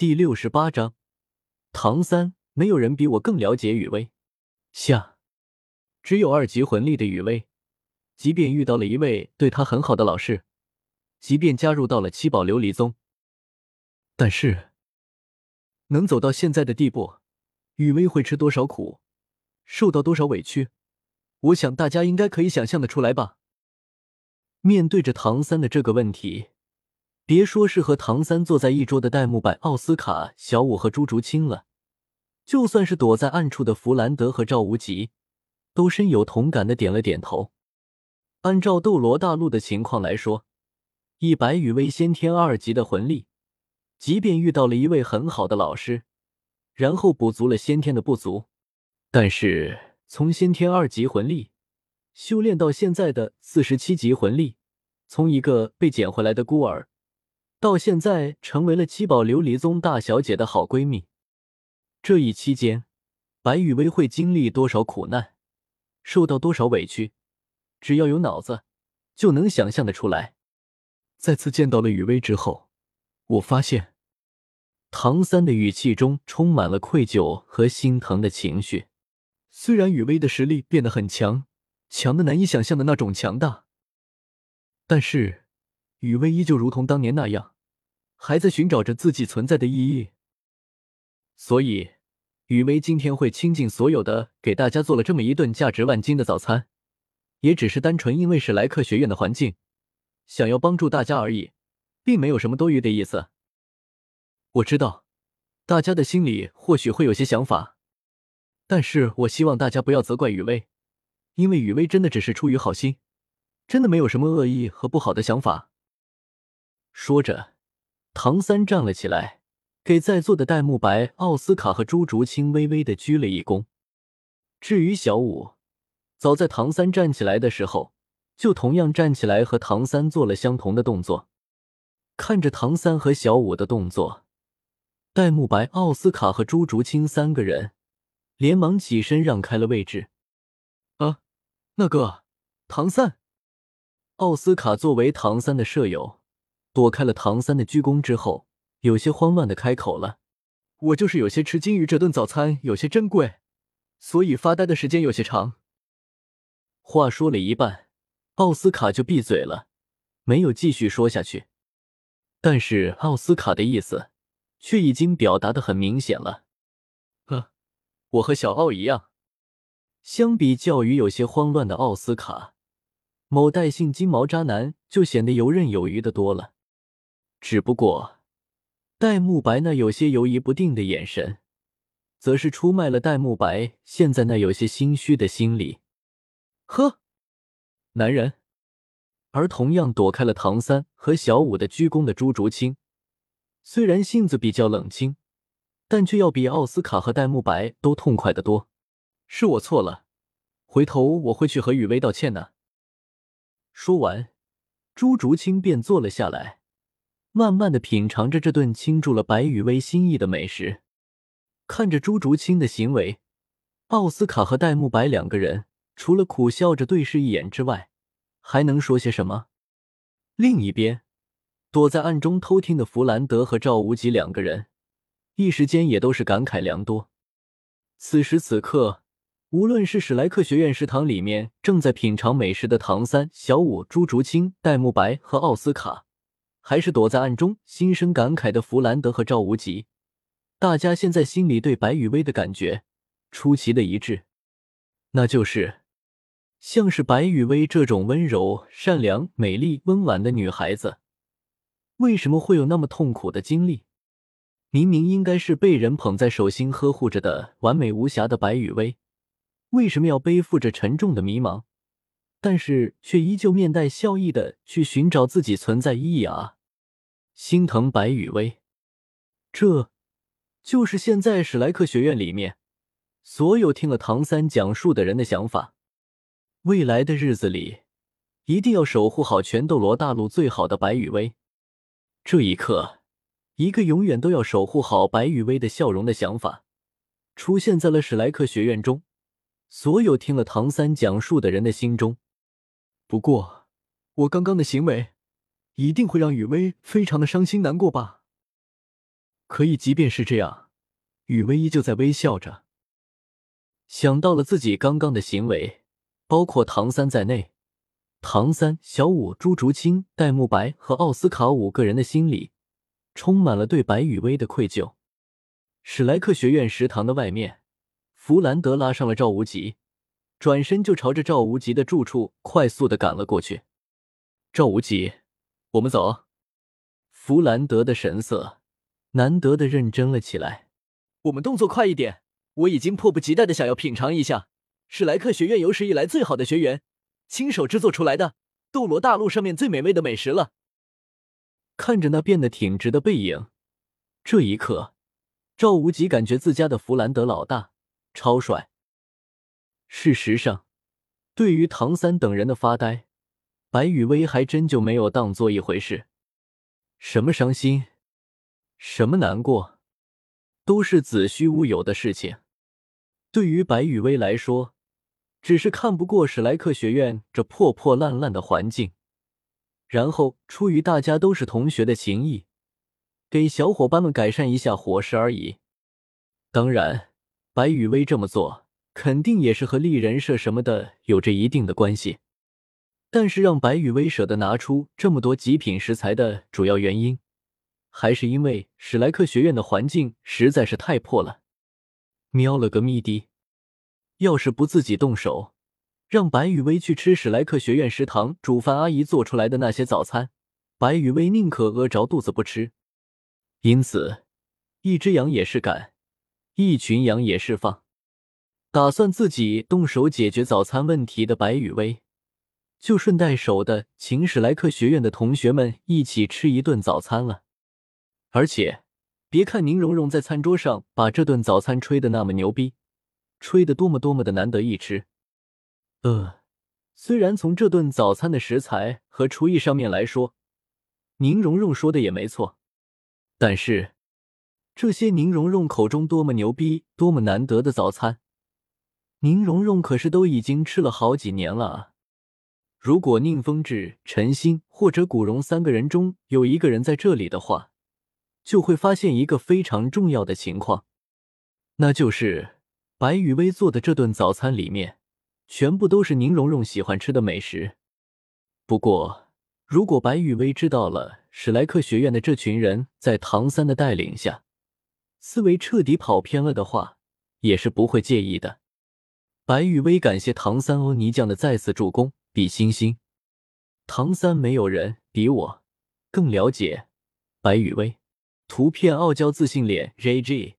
第六十八章，唐三，没有人比我更了解雨薇。下，只有二级魂力的雨薇，即便遇到了一位对他很好的老师，即便加入到了七宝琉璃宗，但是能走到现在的地步，雨薇会吃多少苦，受到多少委屈，我想大家应该可以想象的出来吧。面对着唐三的这个问题。别说是和唐三坐在一桌的戴沐白、奥斯卡、小五和朱竹清了，就算是躲在暗处的弗兰德和赵无极，都深有同感的点了点头。按照斗罗大陆的情况来说，以白羽薇先天二级的魂力，即便遇到了一位很好的老师，然后补足了先天的不足，但是从先天二级魂力修炼到现在的四十七级魂力，从一个被捡回来的孤儿。到现在成为了七宝琉璃宗大小姐的好闺蜜，这一期间，白雨薇会经历多少苦难，受到多少委屈，只要有脑子，就能想象的出来。再次见到了雨薇之后，我发现唐三的语气中充满了愧疚和心疼的情绪。虽然雨薇的实力变得很强，强的难以想象的那种强大，但是。雨薇依旧如同当年那样，还在寻找着自己存在的意义。所以，雨薇今天会倾尽所有的给大家做了这么一顿价值万金的早餐，也只是单纯因为史莱克学院的环境，想要帮助大家而已，并没有什么多余的意思。我知道，大家的心里或许会有些想法，但是我希望大家不要责怪雨薇，因为雨薇真的只是出于好心，真的没有什么恶意和不好的想法。说着，唐三站了起来，给在座的戴沐白、奥斯卡和朱竹清微微的鞠了一躬。至于小五，早在唐三站起来的时候，就同样站起来和唐三做了相同的动作。看着唐三和小五的动作，戴沐白、奥斯卡和朱竹清三个人连忙起身让开了位置。啊，那个唐三，奥斯卡作为唐三的舍友。躲开了唐三的鞠躬之后，有些慌乱的开口了：“我就是有些吃惊于这顿早餐有些珍贵，所以发呆的时间有些长。”话说了一半，奥斯卡就闭嘴了，没有继续说下去。但是奥斯卡的意思却已经表达的很明显了：“呵，我和小奥一样。”相比较于有些慌乱的奥斯卡，某代姓金毛渣男就显得游刃有余的多了。只不过，戴沐白那有些犹疑不定的眼神，则是出卖了戴沐白现在那有些心虚的心理。呵，男人。而同样躲开了唐三和小五的鞠躬的朱竹清，虽然性子比较冷清，但却要比奥斯卡和戴沐白都痛快的多。是我错了，回头我会去和雨薇道歉的。说完，朱竹清便坐了下来。慢慢的品尝着这顿倾注了白雨薇心意的美食，看着朱竹清的行为，奥斯卡和戴沐白两个人除了苦笑着对视一眼之外，还能说些什么？另一边，躲在暗中偷听的弗兰德和赵无极两个人，一时间也都是感慨良多。此时此刻，无论是史莱克学院食堂里面正在品尝美食的唐三、小五、朱竹清、戴沐白和奥斯卡。还是躲在暗中心生感慨的弗兰德和赵无极，大家现在心里对白雨薇的感觉出奇的一致，那就是像是白雨薇这种温柔、善良、美丽、温婉的女孩子，为什么会有那么痛苦的经历？明明应该是被人捧在手心呵护着的完美无瑕的白雨薇，为什么要背负着沉重的迷茫？但是却依旧面带笑意的去寻找自己存在意义啊！心疼白雨薇，这就是现在史莱克学院里面所有听了唐三讲述的人的想法。未来的日子里，一定要守护好全斗罗大陆最好的白雨薇。这一刻，一个永远都要守护好白雨薇的笑容的想法，出现在了史莱克学院中所有听了唐三讲述的人的心中。不过，我刚刚的行为一定会让雨薇非常的伤心难过吧？可以，即便是这样，雨薇依旧在微笑着。想到了自己刚刚的行为，包括唐三在内，唐三、小舞、朱竹清、戴沐白和奥斯卡五个人的心里充满了对白雨薇的愧疚。史莱克学院食堂的外面，弗兰德拉上了赵无极，转身就朝着赵无极的住处快速的赶了过去。赵无极，我们走。弗兰德的神色难得的认真了起来。我们动作快一点。我已经迫不及待的想要品尝一下史莱克学院有史以来最好的学员亲手制作出来的斗罗大陆上面最美味的美食了。看着那变得挺直的背影，这一刻，赵无极感觉自家的弗兰德老大超帅。事实上，对于唐三等人的发呆，白雨薇还真就没有当做一回事。什么伤心，什么难过。都是子虚乌有的事情。对于白雨薇来说，只是看不过史莱克学院这破破烂烂的环境，然后出于大家都是同学的情谊，给小伙伴们改善一下伙食而已。当然，白雨薇这么做，肯定也是和立人设什么的有着一定的关系。但是，让白雨薇舍得拿出这么多极品食材的主要原因。还是因为史莱克学院的环境实在是太破了。喵了个咪的！要是不自己动手，让白雨薇去吃史莱克学院食堂煮饭阿姨做出来的那些早餐，白雨薇宁可饿着肚子不吃。因此，一只羊也是赶，一群羊也是放。打算自己动手解决早餐问题的白雨薇，就顺带手的请史莱克学院的同学们一起吃一顿早餐了。而且，别看宁荣荣在餐桌上把这顿早餐吹得那么牛逼，吹得多么多么的难得一吃。呃，虽然从这顿早餐的食材和厨艺上面来说，宁荣荣说的也没错，但是这些宁荣荣口中多么牛逼、多么难得的早餐，宁荣荣可是都已经吃了好几年了啊！如果宁风致、陈星或者古荣三个人中有一个人在这里的话，就会发现一个非常重要的情况，那就是白雨薇做的这顿早餐里面全部都是宁荣荣喜欢吃的美食。不过，如果白雨薇知道了史莱克学院的这群人在唐三的带领下思维彻底跑偏了的话，也是不会介意的。白雨薇感谢唐三欧尼酱的再次助攻，比心心。唐三没有人比我更了解白雨薇。图片：傲娇自信脸 JG。